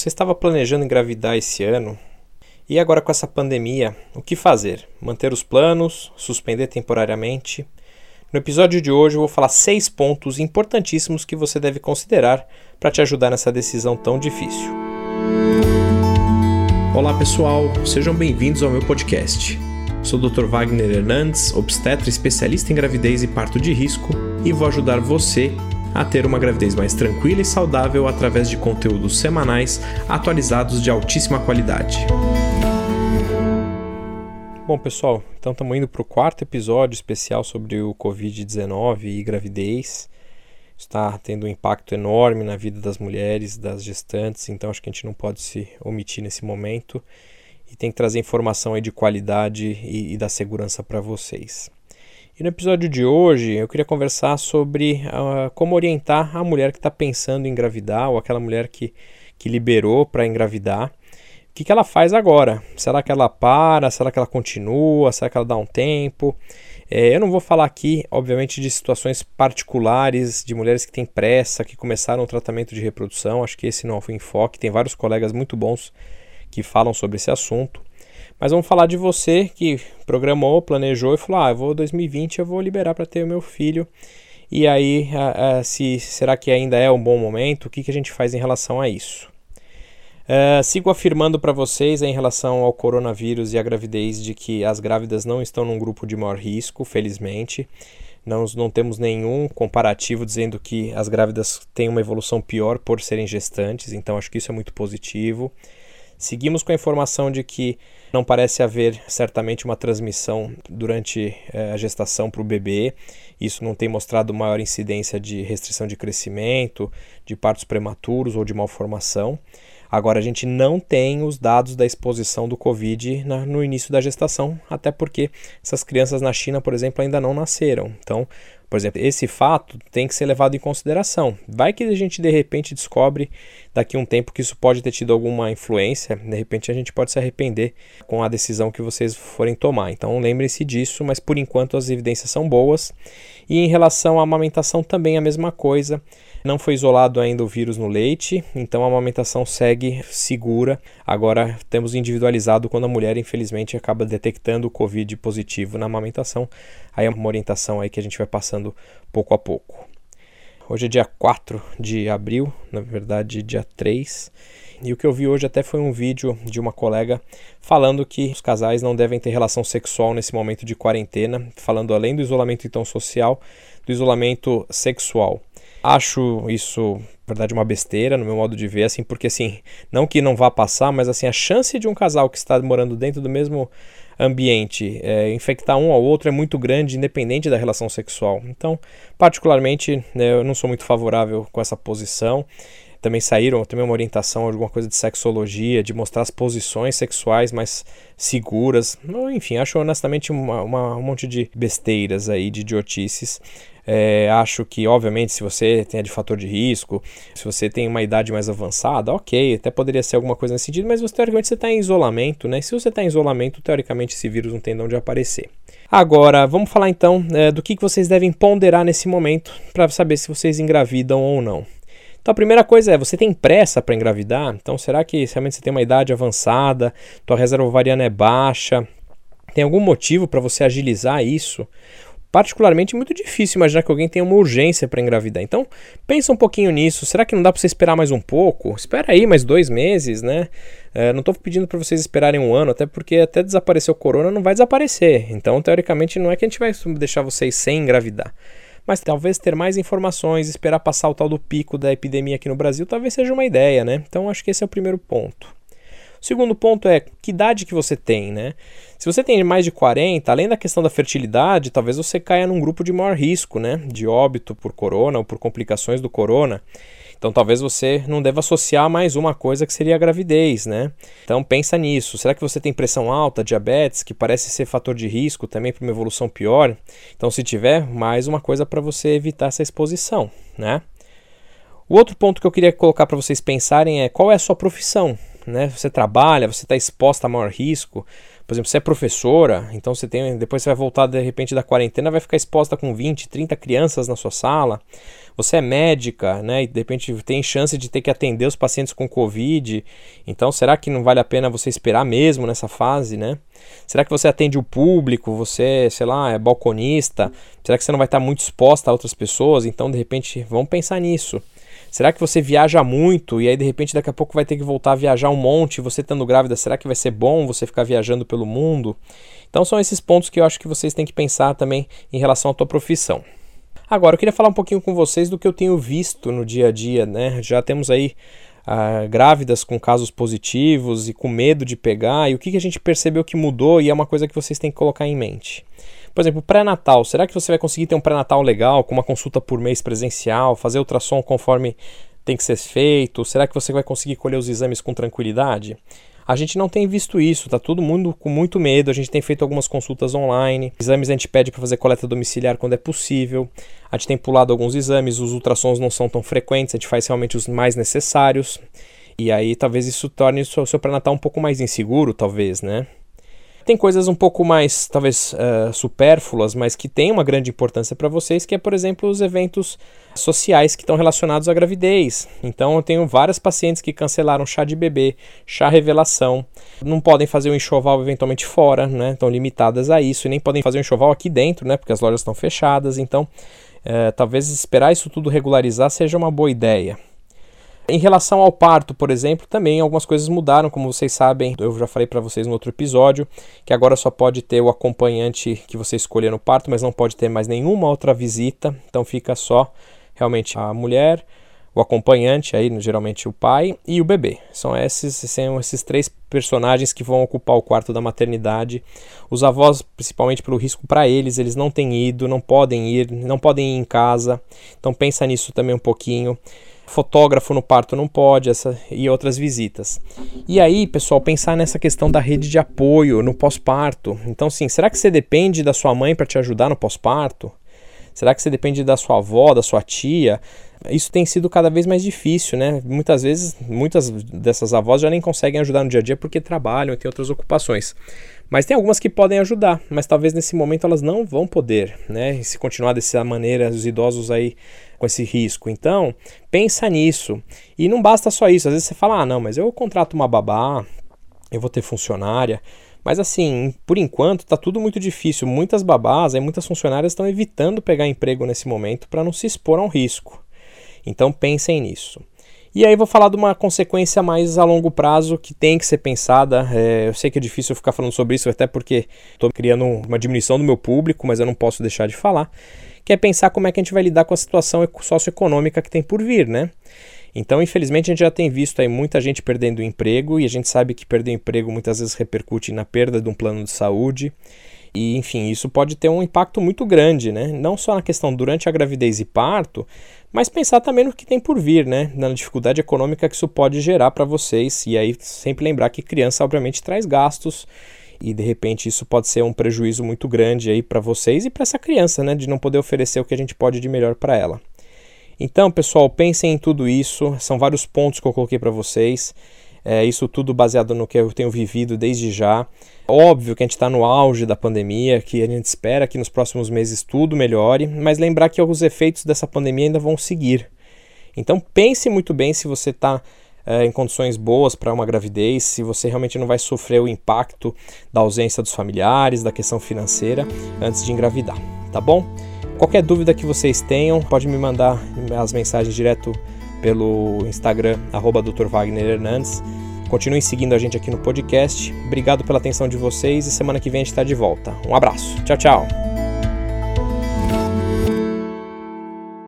Você estava planejando engravidar esse ano? E agora com essa pandemia, o que fazer? Manter os planos? Suspender temporariamente? No episódio de hoje eu vou falar seis pontos importantíssimos que você deve considerar para te ajudar nessa decisão tão difícil. Olá pessoal, sejam bem-vindos ao meu podcast. Sou o Dr. Wagner Hernandes, obstetra especialista em gravidez e parto de risco, e vou ajudar você a ter uma gravidez mais tranquila e saudável através de conteúdos semanais atualizados de altíssima qualidade. Bom, pessoal, então estamos indo para o quarto episódio especial sobre o Covid-19 e gravidez. Está tendo um impacto enorme na vida das mulheres, das gestantes, então acho que a gente não pode se omitir nesse momento e tem que trazer informação aí de qualidade e, e da segurança para vocês. E no episódio de hoje eu queria conversar sobre uh, como orientar a mulher que está pensando em engravidar ou aquela mulher que, que liberou para engravidar. O que, que ela faz agora? Será que ela para? Será que ela continua? Será que ela dá um tempo? É, eu não vou falar aqui, obviamente, de situações particulares de mulheres que têm pressa, que começaram o tratamento de reprodução. Acho que esse não foi o enfoque. Tem vários colegas muito bons que falam sobre esse assunto. Mas vamos falar de você que programou, planejou e falou: ah, eu vou 2020, eu vou liberar para ter o meu filho. E aí, se será que ainda é um bom momento? O que, que a gente faz em relação a isso? Uh, sigo afirmando para vocês em relação ao coronavírus e à gravidez de que as grávidas não estão num grupo de maior risco, felizmente. Não, não temos nenhum comparativo dizendo que as grávidas têm uma evolução pior por serem gestantes, então acho que isso é muito positivo. Seguimos com a informação de que não parece haver certamente uma transmissão durante eh, a gestação para o bebê. Isso não tem mostrado maior incidência de restrição de crescimento, de partos prematuros ou de malformação. Agora, a gente não tem os dados da exposição do Covid na, no início da gestação, até porque essas crianças na China, por exemplo, ainda não nasceram. Então, por exemplo, esse fato tem que ser levado em consideração. Vai que a gente de repente descobre daqui a um tempo que isso pode ter tido alguma influência, de repente a gente pode se arrepender com a decisão que vocês forem tomar. Então lembrem-se disso, mas por enquanto as evidências são boas. E em relação à amamentação também a mesma coisa. Não foi isolado ainda o vírus no leite, então a amamentação segue segura. Agora temos individualizado quando a mulher, infelizmente, acaba detectando o Covid positivo na amamentação. Aí é uma orientação aí que a gente vai passando pouco a pouco. Hoje é dia 4 de abril, na verdade, dia 3. E o que eu vi hoje até foi um vídeo de uma colega falando que os casais não devem ter relação sexual nesse momento de quarentena, falando além do isolamento então social, do isolamento sexual. Acho isso, verdade, uma besteira no meu modo de ver, assim, porque assim, não que não vá passar, mas assim, a chance de um casal que está morando dentro do mesmo ambiente é, infectar um ao outro é muito grande, independente da relação sexual. Então, particularmente, né, eu não sou muito favorável com essa posição também saíram também uma orientação, alguma coisa de sexologia, de mostrar as posições sexuais mais seguras. Enfim, acho honestamente uma, uma, um monte de besteiras aí, de idiotices. É, acho que, obviamente, se você tem de fator de risco, se você tem uma idade mais avançada, ok, até poderia ser alguma coisa nesse sentido, mas você, teoricamente você está em isolamento, né? Se você está em isolamento, teoricamente esse vírus não tem de onde aparecer. Agora, vamos falar então é, do que, que vocês devem ponderar nesse momento para saber se vocês engravidam ou não. Então a primeira coisa é, você tem pressa para engravidar? Então será que realmente você tem uma idade avançada, tua reserva ovariana é baixa? Tem algum motivo para você agilizar isso? particularmente muito difícil imaginar que alguém tenha uma urgência para engravidar. Então, pensa um pouquinho nisso. Será que não dá para você esperar mais um pouco? Espera aí mais dois meses, né? É, não estou pedindo para vocês esperarem um ano, até porque até desaparecer o corona não vai desaparecer. Então, teoricamente, não é que a gente vai deixar vocês sem engravidar mas talvez ter mais informações, esperar passar o tal do pico da epidemia aqui no Brasil, talvez seja uma ideia, né? Então acho que esse é o primeiro ponto. O segundo ponto é que idade que você tem, né? Se você tem mais de 40, além da questão da fertilidade, talvez você caia num grupo de maior risco, né? De óbito por corona ou por complicações do corona. Então talvez você não deva associar mais uma coisa que seria a gravidez, né? Então pensa nisso. Será que você tem pressão alta, diabetes, que parece ser fator de risco também para uma evolução pior? Então se tiver, mais uma coisa para você evitar essa exposição, né? O outro ponto que eu queria colocar para vocês pensarem é qual é a sua profissão, né? Você trabalha, você está exposto a maior risco. Por exemplo, você é professora, então você tem, depois você vai voltar de repente da quarentena, vai ficar exposta com 20, 30 crianças na sua sala. Você é médica, né? E de repente tem chance de ter que atender os pacientes com Covid. Então, será que não vale a pena você esperar mesmo nessa fase, né? Será que você atende o público? Você, sei lá, é balconista? Será que você não vai estar muito exposta a outras pessoas? Então, de repente, vamos pensar nisso. Será que você viaja muito e aí de repente daqui a pouco vai ter que voltar a viajar um monte, você estando grávida, será que vai ser bom você ficar viajando pelo mundo? Então são esses pontos que eu acho que vocês têm que pensar também em relação à tua profissão. Agora, eu queria falar um pouquinho com vocês do que eu tenho visto no dia a dia, né? Já temos aí ah, grávidas com casos positivos e com medo de pegar, e o que, que a gente percebeu que mudou e é uma coisa que vocês têm que colocar em mente. Por exemplo, pré-natal. Será que você vai conseguir ter um pré-natal legal, com uma consulta por mês presencial, fazer ultrassom conforme tem que ser feito? Será que você vai conseguir colher os exames com tranquilidade? A gente não tem visto isso, tá todo mundo com muito medo. A gente tem feito algumas consultas online, exames a gente pede para fazer coleta domiciliar quando é possível. A gente tem pulado alguns exames, os ultrassons não são tão frequentes, a gente faz realmente os mais necessários. E aí talvez isso torne o seu, pré-natal um pouco mais inseguro, talvez, né? Tem coisas um pouco mais, talvez, uh, supérfluas, mas que têm uma grande importância para vocês, que é, por exemplo, os eventos sociais que estão relacionados à gravidez. Então, eu tenho várias pacientes que cancelaram chá de bebê, chá revelação, não podem fazer o um enxoval eventualmente fora, né? Estão limitadas a isso, e nem podem fazer o um enxoval aqui dentro, né? Porque as lojas estão fechadas. Então, uh, talvez esperar isso tudo regularizar seja uma boa ideia. Em relação ao parto, por exemplo, também algumas coisas mudaram, como vocês sabem, eu já falei para vocês no outro episódio, que agora só pode ter o acompanhante que você escolher no parto, mas não pode ter mais nenhuma outra visita, então fica só realmente a mulher, o acompanhante, aí geralmente o pai e o bebê. São esses, são esses três personagens que vão ocupar o quarto da maternidade. Os avós, principalmente pelo risco para eles, eles não têm ido, não podem ir, não podem ir em casa. Então pensa nisso também um pouquinho fotógrafo no parto não pode, essa e outras visitas. E aí, pessoal, pensar nessa questão da rede de apoio no pós-parto. Então, sim, será que você depende da sua mãe para te ajudar no pós-parto? Será que você depende da sua avó, da sua tia? Isso tem sido cada vez mais difícil, né? Muitas vezes, muitas dessas avós já nem conseguem ajudar no dia a dia porque trabalham e têm outras ocupações. Mas tem algumas que podem ajudar, mas talvez nesse momento elas não vão poder, né? E se continuar dessa maneira, os idosos aí com esse risco. Então, pensa nisso. E não basta só isso. Às vezes você fala: "Ah, não, mas eu contrato uma babá, eu vou ter funcionária". Mas assim, por enquanto está tudo muito difícil. Muitas babás e muitas funcionárias estão evitando pegar emprego nesse momento para não se expor a um risco. Então pensem nisso. E aí vou falar de uma consequência mais a longo prazo que tem que ser pensada. É, eu sei que é difícil ficar falando sobre isso, até porque estou criando uma diminuição do meu público, mas eu não posso deixar de falar. Que é pensar como é que a gente vai lidar com a situação socioeconômica que tem por vir, né? Então, infelizmente, a gente já tem visto aí muita gente perdendo emprego e a gente sabe que perder emprego muitas vezes repercute na perda de um plano de saúde. E, enfim, isso pode ter um impacto muito grande, né? Não só na questão durante a gravidez e parto, mas pensar também no que tem por vir, né? Na dificuldade econômica que isso pode gerar para vocês. E aí, sempre lembrar que criança, obviamente, traz gastos e de repente isso pode ser um prejuízo muito grande aí para vocês e para essa criança, né? De não poder oferecer o que a gente pode de melhor para ela. Então, pessoal, pensem em tudo isso. São vários pontos que eu coloquei para vocês. É, isso tudo baseado no que eu tenho vivido desde já. Óbvio que a gente está no auge da pandemia, que a gente espera que nos próximos meses tudo melhore, mas lembrar que os efeitos dessa pandemia ainda vão seguir. Então pense muito bem se você está é, em condições boas para uma gravidez, se você realmente não vai sofrer o impacto da ausência dos familiares, da questão financeira antes de engravidar, tá bom? Qualquer dúvida que vocês tenham, pode me mandar as mensagens direto pelo Instagram, arroba Dr. Wagner Hernandes. Continuem seguindo a gente aqui no podcast. Obrigado pela atenção de vocês e semana que vem a gente está de volta. Um abraço. Tchau, tchau.